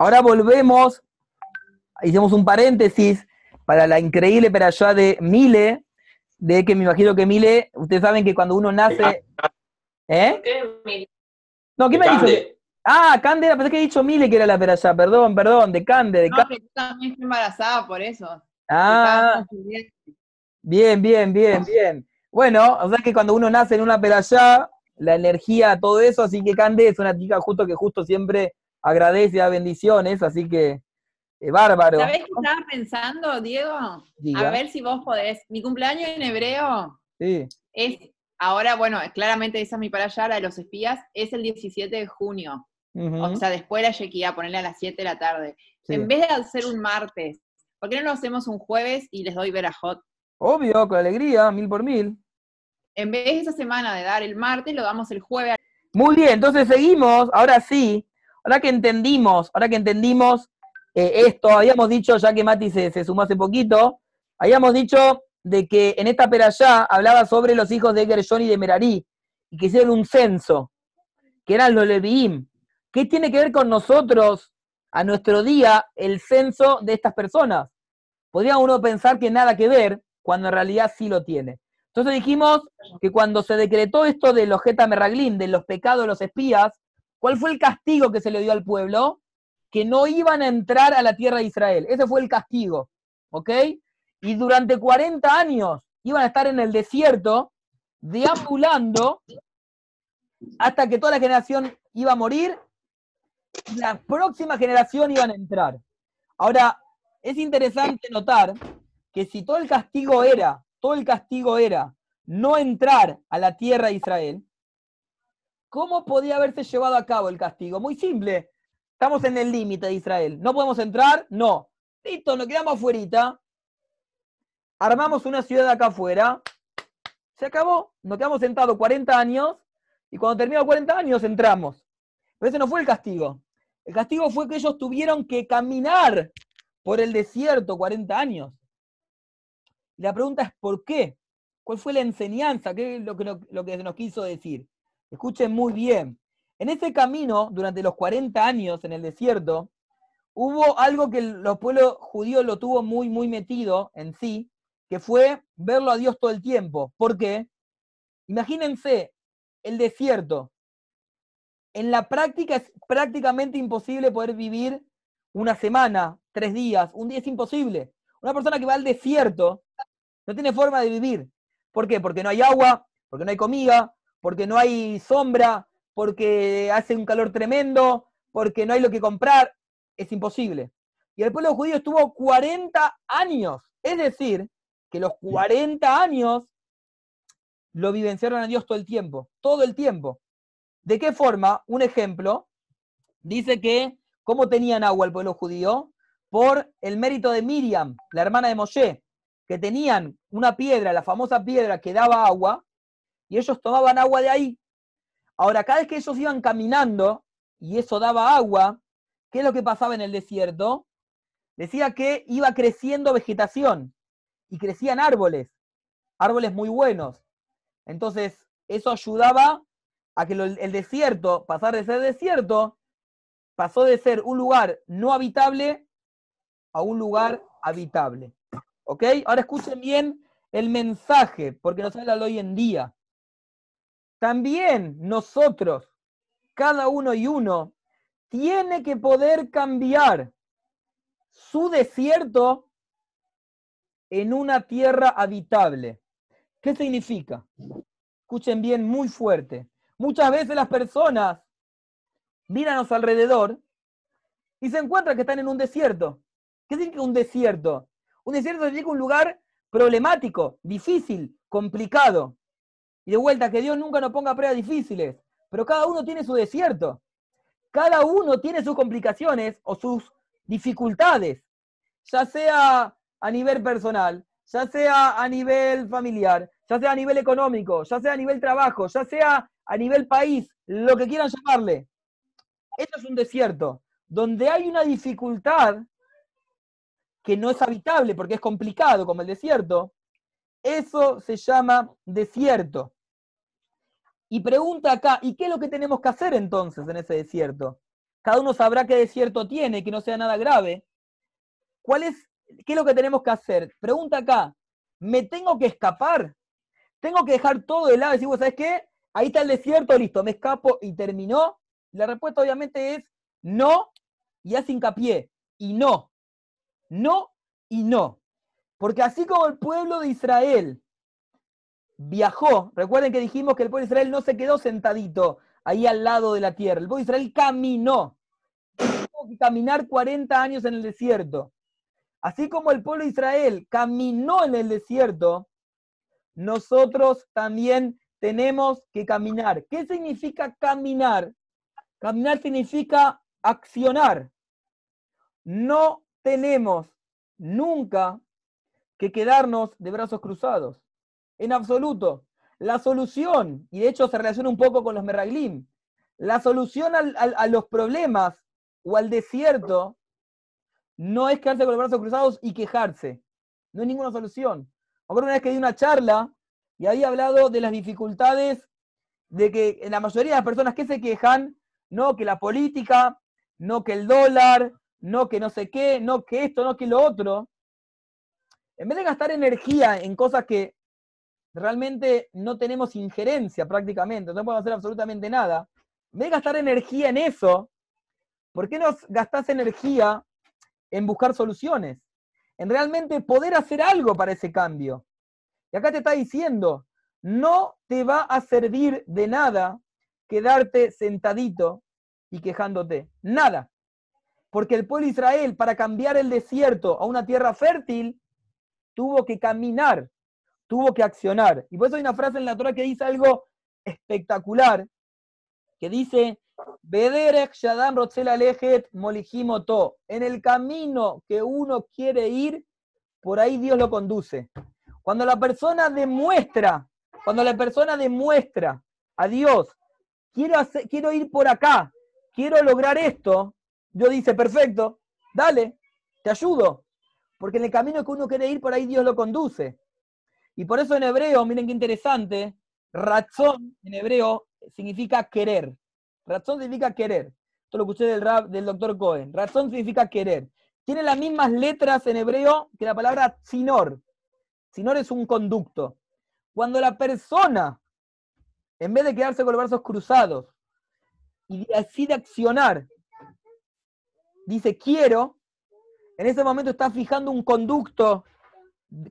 Ahora volvemos, hicimos un paréntesis para la increíble perashá de Mile, de que me imagino que Mile, ustedes saben que cuando uno nace... ¿Eh? No, ¿qué me dice? Ah, Cande, pensé que he dicho Mile que era la perashá, perdón, perdón, de Cande. De no, que tú también estoy embarazada por eso. Ah, bien, bien, bien, bien. Bueno, o sea que cuando uno nace en una perashá, la energía, todo eso, así que Cande es una chica justo que justo siempre agradece, da bendiciones, así que eh, bárbaro. ¿Sabés qué estaba pensando, Diego? A ver si vos podés. Mi cumpleaños en hebreo sí. es, ahora, bueno, claramente esa es mi para allá, la de los espías, es el 17 de junio. O sea, después de la Shekia, ponerle a las 7 de la tarde. En vez de hacer un martes, ¿por qué no lo hacemos un jueves y les doy verajot? Obvio, con alegría, mil por mil. En vez de esa semana de dar el martes, lo damos el jueves. Muy bien, entonces seguimos, ahora sí, ahora que entendimos, ahora que entendimos eh, esto, habíamos dicho, ya que Mati se, sumó hace poquito, habíamos dicho de que en esta perashá hablaba sobre los hijos de Gershon y de Merari, y que hicieron un censo, que eran los Leviim. ¿Qué tiene que ver con nosotros, a nuestro día, el censo de estas personas? Podría uno pensar que nada que ver, cuando en realidad sí lo tiene. Entonces dijimos que cuando se decretó esto de los Geta Merraglín, de los pecados de los espías, ¿cuál fue el castigo que se le dio al pueblo? Que no iban a entrar a la tierra de Israel. Ese fue el castigo. ¿Ok? Y durante 40 años iban a estar en el desierto, deambulando, hasta que toda la generación iba a morir, y la próxima generación iban a entrar. Ahora, es interesante notar que si todo el castigo era, todo el castigo era no entrar a la tierra de Israel, ¿cómo podía haberse llevado a cabo el castigo? Muy simple. Estamos en el límite de Israel. ¿No podemos entrar? No. Listo, nos quedamos afuera. Armamos una ciudad acá afuera. Se acabó. Nos quedamos sentados 40 años y cuando terminó 40 años entramos. Pero ese no fue el castigo. El castigo fue que ellos tuvieron que caminar por el desierto 40 años. La pregunta es ¿por qué? ¿Cuál fue la enseñanza? ¿Qué es lo que, lo que nos quiso decir? Escuchen muy bien. En ese camino, durante los 40 años en el desierto, hubo algo que los pueblos judíos lo tuvo muy, muy metido en sí, que fue verlo a Dios todo el tiempo. ¿Por qué? Imagínense el desierto. En la práctica es prácticamente imposible poder vivir una semana, tres días, un día es imposible. Una persona que va al desierto no tiene forma de vivir. ¿Por qué? Porque no hay agua, porque no hay comida, porque no hay sombra, porque hace un calor tremendo, porque no hay lo que comprar. Es imposible. Y el pueblo judío estuvo 40 años. Es decir, que los 40 años lo vivenciaron a Dios todo el tiempo. Todo el tiempo. ¿De qué forma? Un ejemplo. Dice que, ¿cómo tenían agua el pueblo judío? Por el mérito de Miriam, la hermana de Moshe que tenían una piedra, la famosa piedra que daba agua, y ellos tomaban agua de ahí. Ahora, cada vez que ellos iban caminando y eso daba agua, ¿qué es lo que pasaba en el desierto? Decía que iba creciendo vegetación y crecían árboles, árboles muy buenos. Entonces, eso ayudaba a que el desierto, pasar de ser desierto, pasó de ser un lugar no habitable a un lugar habitable. ¿Ok? Ahora escuchen bien el mensaje, porque nos habla hoy en día. También nosotros, cada uno y uno, tiene que poder cambiar su desierto en una tierra habitable. ¿Qué significa? Escuchen bien muy fuerte. Muchas veces las personas miran a su alrededor y se encuentran que están en un desierto. ¿Qué significa un desierto? Un desierto significa un lugar problemático, difícil, complicado. Y de vuelta, que Dios nunca nos ponga pruebas difíciles, pero cada uno tiene su desierto. Cada uno tiene sus complicaciones o sus dificultades, ya sea a nivel personal, ya sea a nivel familiar, ya sea a nivel económico, ya sea a nivel trabajo, ya sea a nivel país, lo que quieran llamarle. Esto es un desierto, donde hay una dificultad que no es habitable porque es complicado, como el desierto, eso se llama desierto. Y pregunta acá, ¿y qué es lo que tenemos que hacer entonces en ese desierto? cada uno sabrá qué desierto tiene, que no sea nada grave. ¿Cuál es, qué es lo que tenemos que hacer? Pregunta acá, ¿me tengo que escapar? ¿Tengo que dejar todo de lado y decir, ¿sabes qué? Ahí está el desierto, listo, me escapo y terminó. La respuesta obviamente es no y hace hincapié. Y no. No y no. Porque así como el pueblo de Israel viajó, recuerden que dijimos que el pueblo de Israel no se quedó sentadito ahí al lado de la tierra. El pueblo de Israel caminó. Tuvo que caminar 40 años en el desierto. Así como el pueblo de Israel caminó en el desierto, nosotros también tenemos que caminar. ¿Qué significa caminar? Caminar significa accionar. No tenemos nunca que quedarnos de brazos cruzados. En absoluto. La solución, y de hecho se relaciona un poco con los merraglim, la solución a los problemas o al desierto no es quedarse con los brazos cruzados y quejarse. No hay ninguna solución. Me una vez que di una charla y había hablado de las dificultades de que la mayoría de las personas que se quejan, no que la política, no que el dólar, no que no sé qué, no que esto, no que lo otro. En vez de gastar energía en cosas que realmente no tenemos injerencia prácticamente, no podemos hacer absolutamente nada, en vez de gastar energía en eso, ¿por qué no gastás energía en buscar soluciones? En realmente poder hacer algo para ese cambio. Y acá te está diciendo, no te va a servir de nada quedarte sentadito y quejándote. Nada. Porque el pueblo de Israel, para cambiar el desierto a una tierra fértil, tuvo que caminar, tuvo que accionar. Y por eso hay una frase en la Torah que dice algo espectacular, que dice, En el camino que uno quiere ir, por ahí Dios lo conduce. Cuando la persona demuestra, cuando la persona demuestra a Dios, quiero, quiero ir por acá, quiero lograr esto, Dios dice, perfecto, dale, te ayudo. Porque en el camino que uno quiere ir, por ahí Dios lo conduce. Y por eso en hebreo, miren qué interesante, razón en hebreo significa querer. Razón significa querer. Esto lo escuché del del doctor Cohen. Razón significa querer. Tiene las mismas letras en hebreo que la palabra sinor. Sinor es un conducto. Cuando la persona, en vez de quedarse con los brazos cruzados y decide accionar, dice quiero, en ese momento está fijando un conducto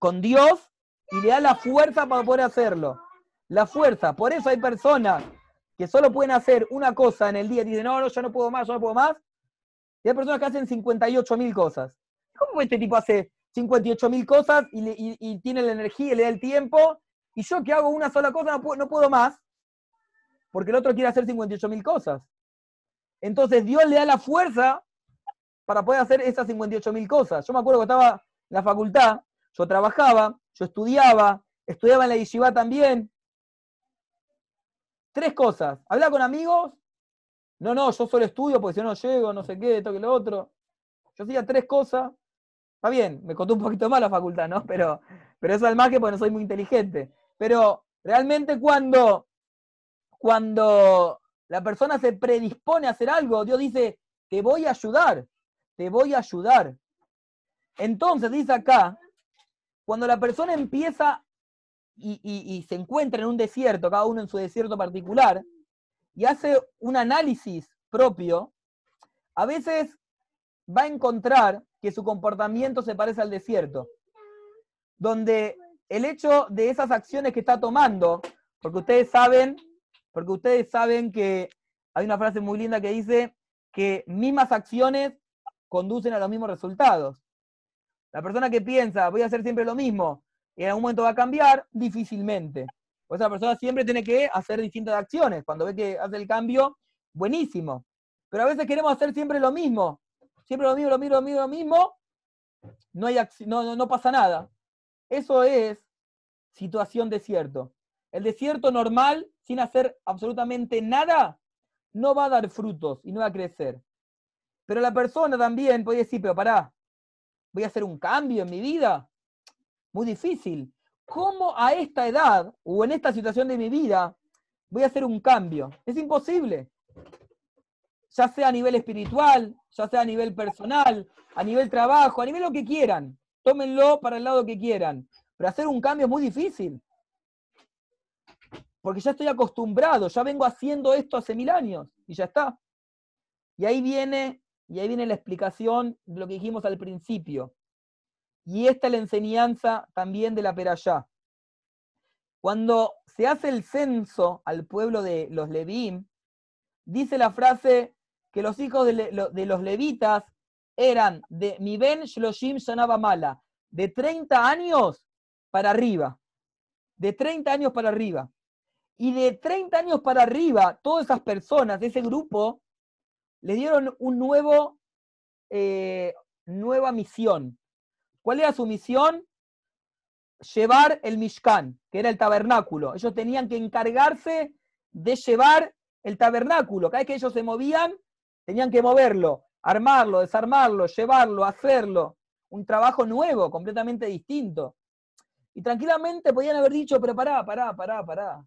con Dios y le da la fuerza para poder hacerlo. La fuerza. Por eso hay personas que solo pueden hacer una cosa en el día y dicen, no, no, yo no puedo más, yo no puedo más. Y hay personas que hacen 58 mil cosas. ¿Cómo este tipo hace 58 mil cosas y, tiene la energía y le da el tiempo? Y yo que hago una sola cosa no puedo, no puedo más, porque el otro quiere hacer 58 mil cosas. Entonces Dios le da la fuerza para poder hacer esas 58 mil cosas. Yo me acuerdo que estaba en la facultad, yo trabajaba, yo estudiaba, estudiaba en la yeshiva también. Tres cosas. Hablar con amigos. No, no, yo solo estudio porque si no llego, no sé qué, esto que lo otro. Yo hacía tres cosas. Está bien, me contó un poquito más la facultad, ¿no? Pero, pero eso al que porque no soy muy inteligente. Pero realmente cuando, cuando la persona se predispone a hacer algo, Dios dice, te voy a ayudar, te voy a ayudar. Entonces dice acá, cuando la persona empieza y, se encuentra en un desierto, cada uno en su desierto particular, y hace un análisis propio, a veces va a encontrar que su comportamiento se parece al desierto, donde el hecho de esas acciones que está tomando, porque ustedes saben, porque ustedes saben que hay una frase muy linda que dice que mismas acciones conducen a los mismos resultados. La persona que piensa, voy a hacer siempre lo mismo, y en algún momento va a cambiar, difícilmente. Pues esa persona siempre tiene que hacer distintas acciones. Cuando ve que hace el cambio, buenísimo. Pero a veces queremos hacer siempre lo mismo. Siempre lo mismo, lo mismo, lo mismo, lo mismo. No, hay no, no pasa nada. Eso es situación desierto. El desierto normal, sin hacer absolutamente nada, no va a dar frutos y no va a crecer. Pero la persona también puede decir, pero pará, voy a hacer un cambio en mi vida. Muy difícil. ¿Cómo a esta edad o en esta situación de mi vida voy a hacer un cambio? Es imposible. ya sea a nivel espiritual, ya sea a nivel personal, a nivel trabajo, a nivel lo que quieran. Tómenlo para el lado que quieran. Pero hacer un cambio es muy difícil. Porque ya estoy acostumbrado, ya vengo haciendo esto hace mil años y ya está. Y ahí viene, y ahí viene la explicación de lo que dijimos al principio. Y esta es la enseñanza también de la Perayá. Cuando se hace el censo al pueblo de los Levín, dice la frase que los hijos de, los levitas eran de mi ben shloshim shanaba mala, de 30 años para arriba. De 30 años para arriba. Y de 30 años para arriba, todas esas personas ese grupo le dieron un nuevo, eh, nueva misión. ¿Cuál era su misión? Llevar el Mishkan, que era el tabernáculo. Ellos tenían que encargarse de llevar el tabernáculo. Cada vez que ellos se movían, tenían que moverlo, armarlo, desarmarlo, llevarlo, hacerlo. Un trabajo nuevo, completamente distinto. Y tranquilamente podían haber dicho, pero pará, pará, pará, pará.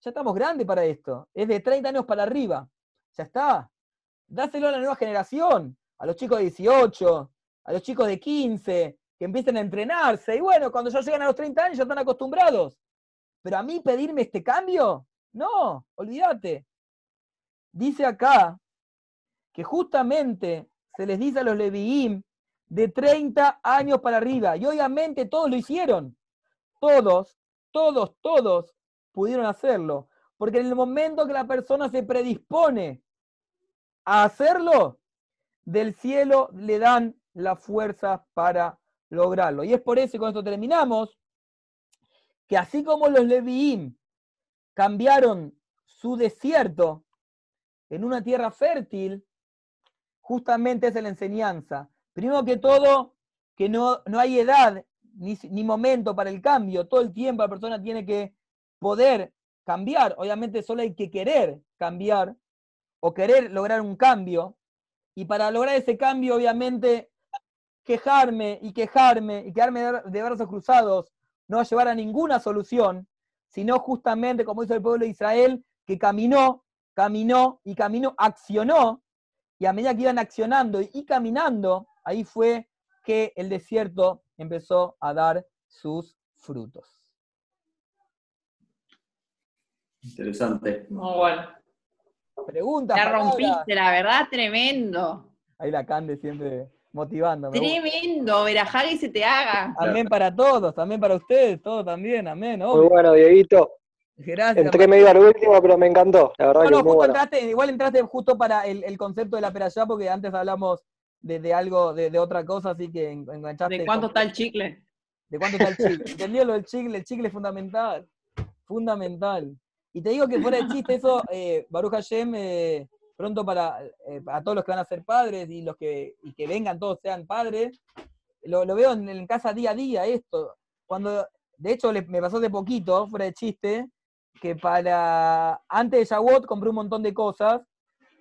Ya estamos grandes para esto. Es de 30 años para arriba. Ya está. Dáselo a la nueva generación, a los chicos de 18, a los chicos de 15, que empiecen a entrenarse. Y bueno, cuando ya llegan a los 30 años ya están acostumbrados. Pero a mí pedirme este cambio, no, olvídate. Dice acá que justamente se les dice a los Leviim de 30 años para arriba. Y obviamente todos lo hicieron. Todos, todos, todos pudieron hacerlo. Porque en el momento que la persona se predispone a hacerlo, del cielo le dan la fuerza para lograrlo. Y es por eso, y con esto terminamos, que así como los Leviim cambiaron su desierto en una tierra fértil, justamente es la enseñanza. Primero que todo, que no, no hay edad ni, ni, momento para el cambio. Todo el tiempo la persona tiene que poder cambiar. Obviamente solo hay que querer cambiar o querer lograr un cambio. Y para lograr ese cambio, obviamente, quejarme y quejarme y quedarme de brazos cruzados no va a llevar a ninguna solución, sino justamente, como hizo el pueblo de Israel, que caminó, caminó y caminó, accionó, y a medida que iban accionando y caminando, ahí fue que el desierto empezó a dar sus frutos. Interesante. Muy bueno. Preguntas. La rompiste, la verdad, tremendo. Ahí la Cande siempre motivándome. Tremendo, verajá y se te haga. Amén para todos, también para ustedes, todos también, amén. Muy bueno, Dieguito. Gracias. Entré medio al último, pero me encantó. La verdad que justo entraste, igual entraste justo para el, concepto de la peralla, porque antes hablamos de, algo, de, otra cosa, así que enganchaste. ¿De cuánto está el chicle? ¿De cuánto está el chicle? ¿Entendió lo del chicle? El chicle es fundamental. Fundamental. Y te digo que fuera de chiste eso, eh, Baruch Hashem, eh, pronto para, eh, todos los que van a ser padres y los que, y que vengan todos sean padres, lo, veo en, casa día a día esto. Cuando, de hecho, me pasó de poquito, fuera de chiste, que para, antes de Shavuot compré un montón de cosas,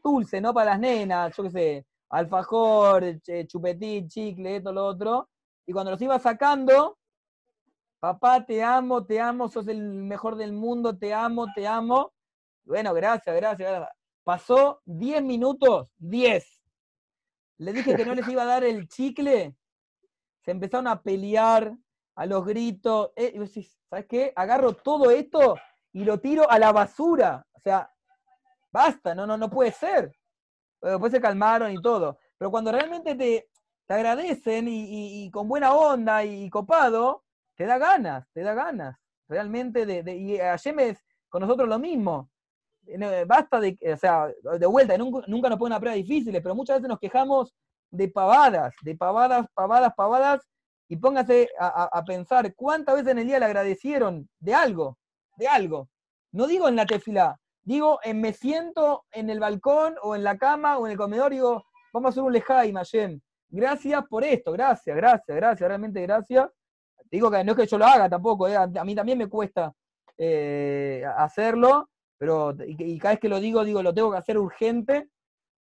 dulce, ¿no? Para las nenas, yo qué sé, alfajor, chupetín, chicle, esto, lo otro. Y cuando los iba sacando, papá, te amo, te amo, sos el mejor del mundo, te amo, te amo. Bueno, gracias, gracias. Pasó 10 minutos, 10. Le dije que no les iba a dar el chicle. Se empezaron a pelear, a los gritos. Eh, ¿Sabes qué? Agarro todo esto y lo tiro a la basura. O sea, basta, no, no, no puede ser. Después se calmaron y todo. Pero cuando realmente te, te agradecen y, y, con buena onda y copado, te da ganas, te da ganas, realmente, de, de y ayer es con nosotros lo mismo. Basta de, o sea, de vuelta, nunca, nunca nos ponen a pruebas difíciles, pero muchas veces nos quejamos de pavadas, de pavadas, pavadas, pavadas, y póngase a, pensar cuántas veces en el día le agradecieron de algo, de algo. No digo en la tefila, digo en me siento en el balcón o en la cama o en el comedor digo, vamos a hacer un lejaim, Mayem. Gracias por esto, gracias, gracias, gracias, realmente gracias digo que no es que yo lo haga tampoco, eh, a, mí también me cuesta eh, hacerlo, pero y, cada vez que lo digo, digo, lo tengo que hacer urgente,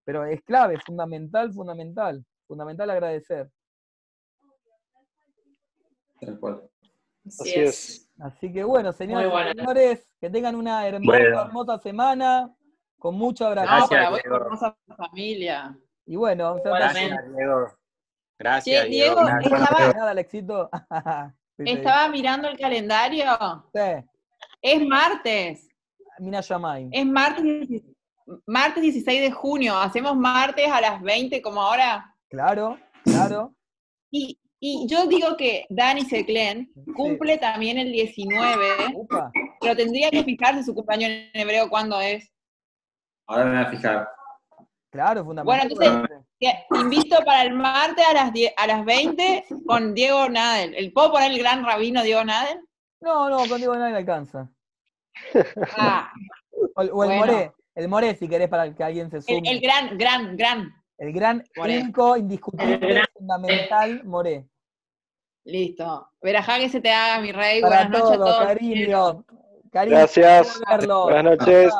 pero es clave, fundamental, fundamental, fundamental agradecer. Así, es. Así que bueno, señores, señores, que tengan una hermosa, hermosa semana. Con mucho abrazo. Para vos, hermosa familia. Y bueno, gracias, Diego. Gracias, Diego. Estaba, Alexito. Estaba mirando el calendario. Sí. Es martes. Mina Yamay. Es martes, martes 16 de junio. Hacemos martes a las 20 como ahora. Claro, claro. Y, y yo digo que Dani Seclen cumple también el 19, pero tendría que fijarse su cumpleaños en hebreo cuándo es. Ahora me voy a fijar. Claro, fundamental. Bueno, entonces, invito para el martes a las, a las 20 con Diego Nadel. ¿El puedo poner el gran rabino Diego Nadel? No, no, con Diego Nadel alcanza. Ah, o, el Moré, el Moré si querés para que alguien se sume. El, gran, gran, gran. El gran único, indiscutible, fundamental Moré. Listo. Verajá que se te haga, mi rey. Para Buenas noches a todos. Cariño. Cariño. Gracias. Buenas noches.